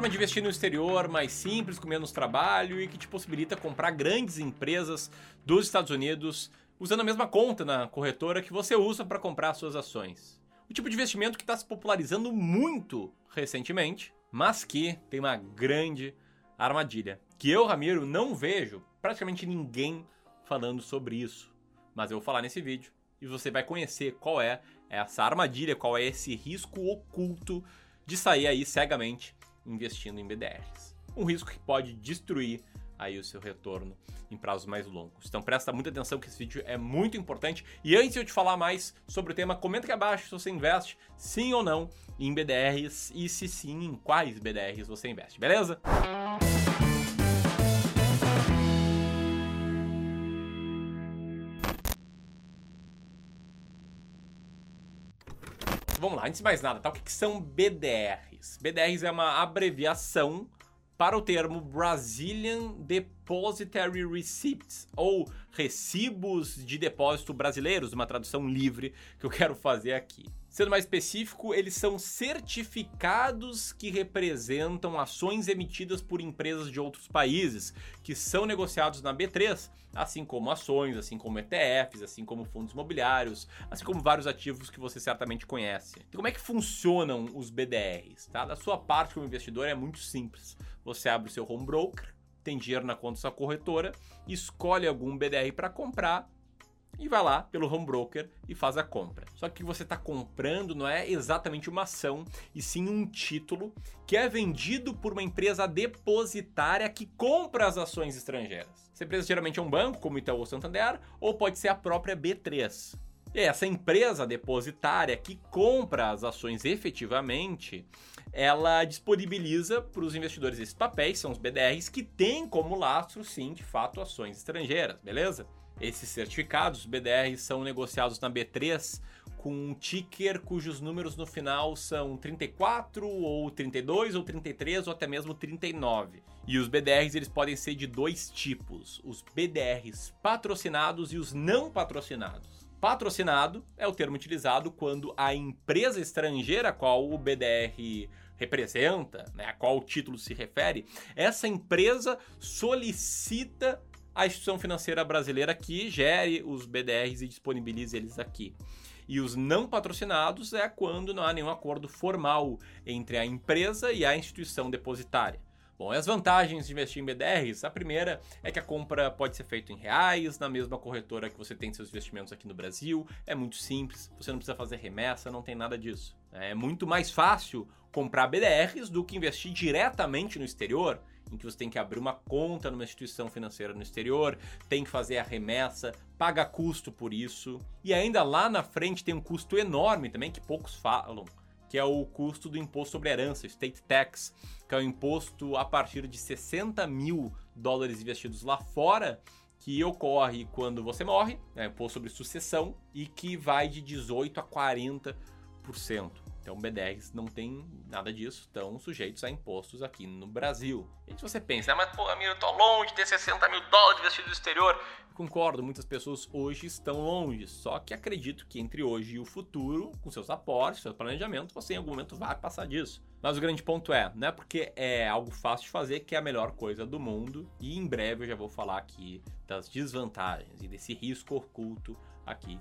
forma de investir no exterior mais simples, com menos trabalho e que te possibilita comprar grandes empresas dos Estados Unidos usando a mesma conta na corretora que você usa para comprar suas ações. O tipo de investimento que está se popularizando muito recentemente, mas que tem uma grande armadilha. Que eu, Ramiro, não vejo praticamente ninguém falando sobre isso. Mas eu vou falar nesse vídeo e você vai conhecer qual é essa armadilha, qual é esse risco oculto de sair aí cegamente investindo em BDRs. Um risco que pode destruir aí o seu retorno em prazos mais longos. Então presta muita atenção que esse vídeo é muito importante. E antes de eu te falar mais sobre o tema, comenta aqui abaixo se você investe sim ou não em BDRs e se sim, em quais BDRs você investe, beleza? Vamos lá, antes de mais nada, tá? o que, que são BDRs? BDRs é uma abreviação para o termo Brazilian Depositary Receipts, ou recibos de depósito brasileiros, uma tradução livre que eu quero fazer aqui. Sendo mais específico, eles são certificados que representam ações emitidas por empresas de outros países, que são negociados na B3, assim como ações, assim como ETFs, assim como fundos imobiliários, assim como vários ativos que você certamente conhece. Como é que funcionam os BDRs? Tá? Da sua parte como investidor é muito simples. Você abre o seu home broker, tem dinheiro na conta da sua corretora, escolhe algum BDR para comprar e vai lá pelo home broker e faz a compra. Só que você está comprando não é exatamente uma ação, e sim um título que é vendido por uma empresa depositária que compra as ações estrangeiras. Essa empresa geralmente é um banco, como Itaú ou Santander, ou pode ser a própria B3. E essa empresa depositária que compra as ações efetivamente, ela disponibiliza para os investidores esses papéis, são os BDRs, que têm como lastro, sim, de fato, ações estrangeiras, beleza? Esses certificados, BDRs, são negociados na B3 com um ticker cujos números no final são 34 ou 32 ou 33 ou até mesmo 39. E os BDRs eles podem ser de dois tipos: os BDRs patrocinados e os não patrocinados. Patrocinado é o termo utilizado quando a empresa estrangeira a qual o BDR representa, né, a qual o título se refere, essa empresa solicita a instituição financeira brasileira que gere os BDRs e disponibilize eles aqui. E os não patrocinados é quando não há nenhum acordo formal entre a empresa e a instituição depositária. Bom, e as vantagens de investir em BDRs? A primeira é que a compra pode ser feita em reais, na mesma corretora que você tem seus investimentos aqui no Brasil. É muito simples, você não precisa fazer remessa, não tem nada disso. É muito mais fácil comprar BDRs do que investir diretamente no exterior em que você tem que abrir uma conta numa instituição financeira no exterior, tem que fazer a remessa, paga custo por isso. E ainda lá na frente tem um custo enorme também que poucos falam, que é o custo do imposto sobre herança, State Tax, que é o imposto a partir de 60 mil dólares investidos lá fora, que ocorre quando você morre, é imposto sobre sucessão, e que vai de 18 a 40%. Então, BDRs não tem nada disso, estão sujeitos a impostos aqui no Brasil. E se você pensa, ah, mas pô, Amir, eu tô longe de ter 60 mil dólares investidos no exterior. concordo, muitas pessoas hoje estão longe, só que acredito que entre hoje e o futuro, com seus aportes, seu planejamento, você em algum momento vai passar disso. Mas o grande ponto é, não é porque é algo fácil de fazer que é a melhor coisa do mundo, e em breve eu já vou falar aqui das desvantagens e desse risco oculto aqui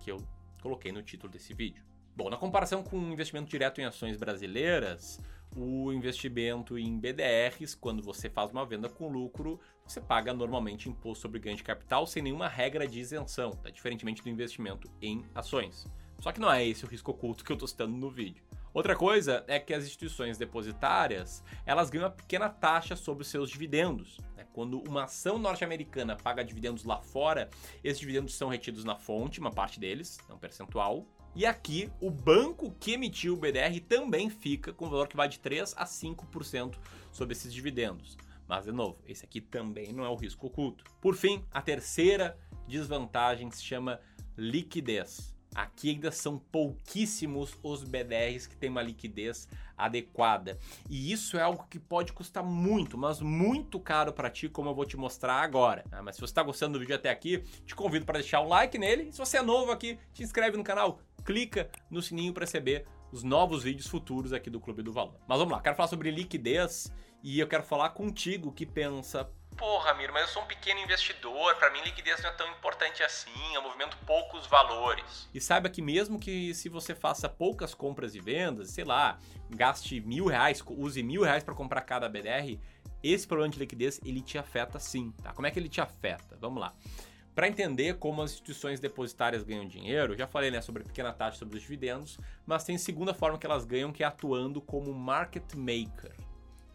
que eu coloquei no título desse vídeo. Bom, na comparação com o investimento direto em ações brasileiras, o investimento em BDRs, quando você faz uma venda com lucro, você paga normalmente imposto sobre ganho de capital sem nenhuma regra de isenção, tá? diferentemente do investimento em ações. Só que não é esse o risco oculto que eu estou citando no vídeo. Outra coisa é que as instituições depositárias elas ganham uma pequena taxa sobre os seus dividendos. Né? Quando uma ação norte-americana paga dividendos lá fora, esses dividendos são retidos na fonte, uma parte deles, é um percentual, e aqui, o banco que emitiu o BDR também fica com valor que vai de 3 a 5% sobre esses dividendos. Mas, de novo, esse aqui também não é o risco oculto. Por fim, a terceira desvantagem se chama liquidez. Aqui ainda são pouquíssimos os BDRs que têm uma liquidez adequada. E isso é algo que pode custar muito, mas muito caro para ti, como eu vou te mostrar agora. Ah, mas se você está gostando do vídeo até aqui, te convido para deixar um like nele. E se você é novo aqui, te inscreve no canal, clica no sininho para receber os novos vídeos futuros aqui do Clube do Valor. Mas vamos lá, quero falar sobre liquidez e eu quero falar contigo que pensa, Porra, Miro, mas eu sou um pequeno investidor, para mim liquidez não é tão importante assim, eu movimento poucos valores. E saiba que mesmo que se você faça poucas compras e vendas, sei lá, gaste mil reais, use mil reais para comprar cada BDR, esse problema de liquidez ele te afeta sim, tá? Como é que ele te afeta? Vamos lá. Para entender como as instituições depositárias ganham dinheiro, já falei né, sobre a pequena taxa sobre os dividendos, mas tem segunda forma que elas ganham que é atuando como market maker.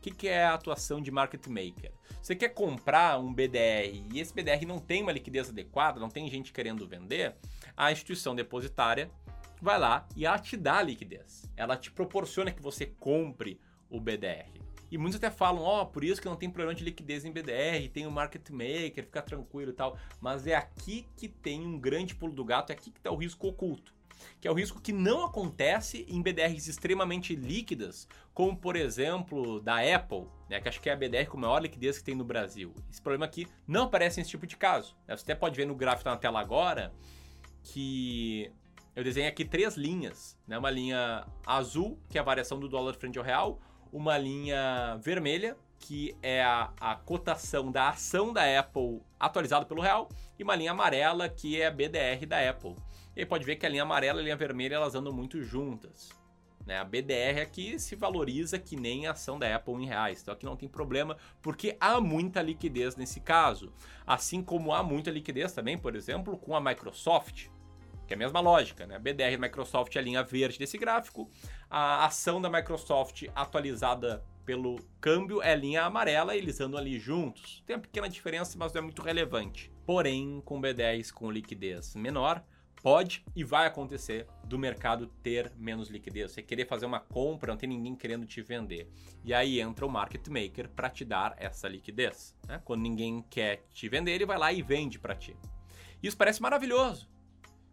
Que, que é a atuação de market maker? Você quer comprar um BDR e esse BDR não tem uma liquidez adequada, não tem gente querendo vender, a instituição depositária vai lá e ela te dá a liquidez. Ela te proporciona que você compre o BDR. E muitos até falam, ó, oh, por isso que não tem problema de liquidez em BDR, tem o market maker, fica tranquilo e tal. Mas é aqui que tem um grande pulo do gato, é aqui que está o risco oculto que é o risco que não acontece em BDRs extremamente líquidas, como por exemplo da Apple, né, que acho que é a BDR com maior liquidez que tem no Brasil. Esse problema aqui não aparece nesse tipo de caso. Né? Você até pode ver no gráfico na tela agora que eu desenhei aqui três linhas, né? Uma linha azul, que é a variação do dólar frente ao real, uma linha vermelha, que é a, a cotação da ação da Apple atualizada pelo real, e uma linha amarela, que é a BDR da Apple. E aí pode ver que a linha amarela e a linha vermelha elas andam muito juntas. Né? A BDR aqui se valoriza que nem a ação da Apple em reais. Então aqui não tem problema, porque há muita liquidez nesse caso. Assim como há muita liquidez também, por exemplo, com a Microsoft, que é a mesma lógica, né? A BDR da Microsoft é a linha verde desse gráfico, a ação da Microsoft atualizada pelo câmbio é linha amarela, eles andam ali juntos. Tem uma pequena diferença, mas não é muito relevante. Porém, com B10 com liquidez menor, pode e vai acontecer do mercado ter menos liquidez. Você querer fazer uma compra, não tem ninguém querendo te vender. E aí entra o market maker para te dar essa liquidez. Né? Quando ninguém quer te vender, ele vai lá e vende para ti. Isso parece maravilhoso.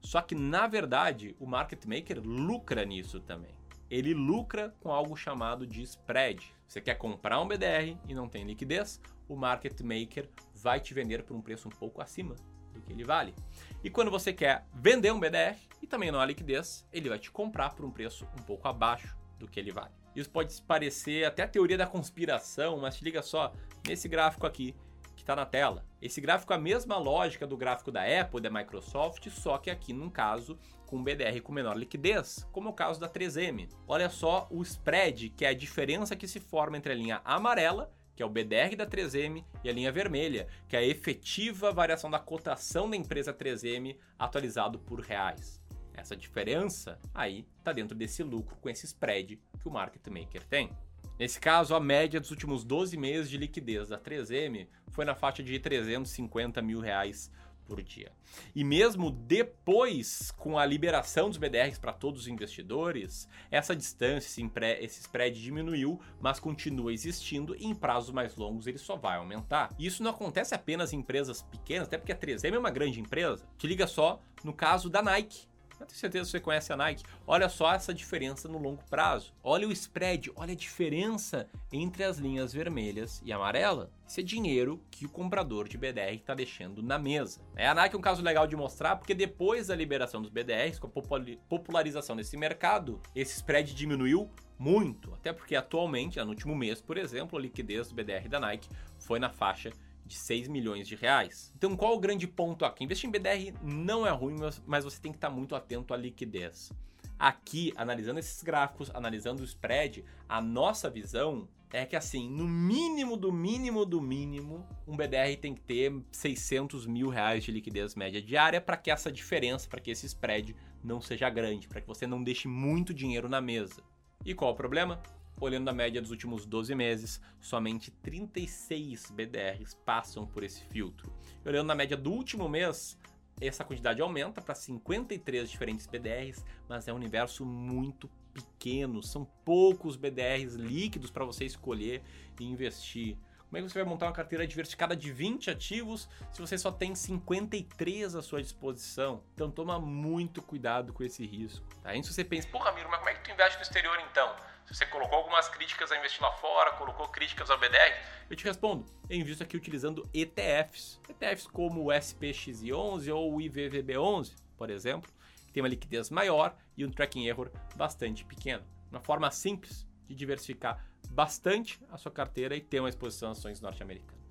Só que na verdade, o market maker lucra nisso também. Ele lucra com algo chamado de spread. Você quer comprar um BDR e não tem liquidez, o market maker vai te vender por um preço um pouco acima do que ele vale. E quando você quer vender um BDR e também não há liquidez, ele vai te comprar por um preço um pouco abaixo do que ele vale. Isso pode parecer até a teoria da conspiração, mas te liga só, nesse gráfico aqui que está na tela. Esse gráfico é a mesma lógica do gráfico da Apple, da Microsoft, só que aqui num caso com BDR com menor liquidez, como é o caso da 3M. Olha só o spread, que é a diferença que se forma entre a linha amarela que é o BDR da 3M, e a linha vermelha, que é a efetiva variação da cotação da empresa 3M atualizado por reais. Essa diferença aí está dentro desse lucro com esse spread que o market maker tem. Nesse caso, a média dos últimos 12 meses de liquidez da 3M foi na faixa de 350 mil reais por dia. E mesmo depois, com a liberação dos BDRs para todos os investidores, essa distância, esse spread diminuiu, mas continua existindo e em prazos mais longos ele só vai aumentar. E isso não acontece apenas em empresas pequenas, até porque a 3M é uma grande empresa. Te liga só no caso da Nike. Eu tenho certeza que você conhece a Nike. Olha só essa diferença no longo prazo. Olha o spread, olha a diferença entre as linhas vermelhas e amarela. Isso é dinheiro que o comprador de BDR está deixando na mesa. É, a Nike é um caso legal de mostrar, porque depois da liberação dos BDRs, com a popularização desse mercado, esse spread diminuiu muito. Até porque atualmente, no último mês, por exemplo, a liquidez do BDR da Nike foi na faixa de 6 milhões de reais. Então, qual o grande ponto aqui? Investir em BDR não é ruim, mas você tem que estar muito atento à liquidez. Aqui, analisando esses gráficos, analisando o spread, a nossa visão é que assim, no mínimo do mínimo do mínimo, um BDR tem que ter 600 mil reais de liquidez média diária para que essa diferença, para que esse spread não seja grande, para que você não deixe muito dinheiro na mesa. E qual o problema? Olhando a média dos últimos 12 meses, somente 36 BDRs passam por esse filtro. E olhando na média do último mês, essa quantidade aumenta para 53 diferentes BDRs, mas é um universo muito pequeno, são poucos BDRs líquidos para você escolher e investir. Como é que você vai montar uma carteira diversificada de 20 ativos se você só tem 53 à sua disposição? Então toma muito cuidado com esse risco. Tá? Se você pensa, porra, Ramiro, mas como é que tu investe no exterior então? Se você colocou algumas críticas a investir lá fora, colocou críticas ao BDR, eu te respondo. Eu invisto aqui utilizando ETFs. ETFs como o SPXI11 ou o IVVB11, por exemplo, tem uma liquidez maior e um tracking error bastante pequeno. Uma forma simples de diversificar bastante a sua carteira e ter uma exposição a ações norte-americanas.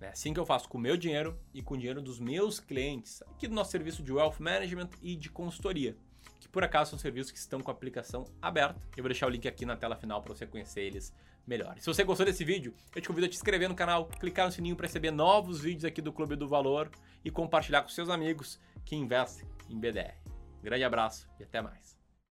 É assim que eu faço com o meu dinheiro e com o dinheiro dos meus clientes aqui do nosso serviço de Wealth Management e de consultoria, que por acaso são serviços que estão com a aplicação aberta. Eu vou deixar o link aqui na tela final para você conhecer eles melhor. Se você gostou desse vídeo, eu te convido a te inscrever no canal, clicar no sininho para receber novos vídeos aqui do Clube do Valor e compartilhar com seus amigos que investem em BDR. grande abraço e até mais.